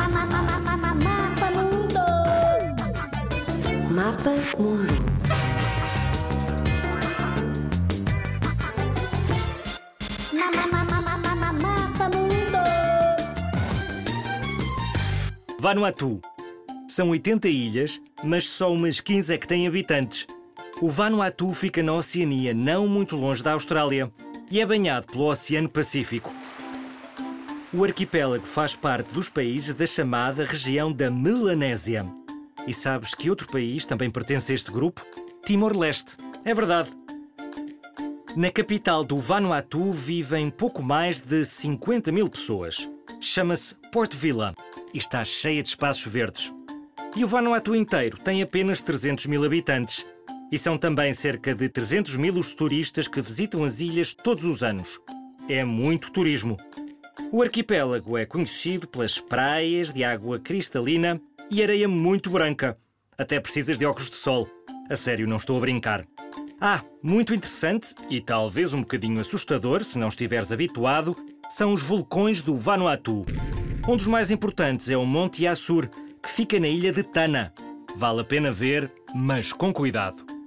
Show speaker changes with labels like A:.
A: Mapa Mundo. Mapa Mundo. Mapa Mundo.
B: Vanuatu. São 80 ilhas, mas só umas 15 é que têm habitantes. O Vanuatu fica na Oceania, não muito longe da Austrália, e é banhado pelo Oceano Pacífico. O arquipélago faz parte dos países da chamada região da Melanésia. E sabes que outro país também pertence a este grupo? Timor-Leste. É verdade. Na capital do Vanuatu vivem pouco mais de 50 mil pessoas. Chama-se Port Vila e está cheia de espaços verdes. E o Vanuatu inteiro tem apenas 300 mil habitantes. E são também cerca de 300 mil os turistas que visitam as ilhas todos os anos. É muito turismo. O arquipélago é conhecido pelas praias de água cristalina e areia muito branca. Até precisas de óculos de sol. A sério, não estou a brincar. Ah, muito interessante e talvez um bocadinho assustador, se não estiveres habituado, são os vulcões do Vanuatu. Um dos mais importantes é o Monte Assur, que fica na ilha de Tana. Vale a pena ver, mas com cuidado.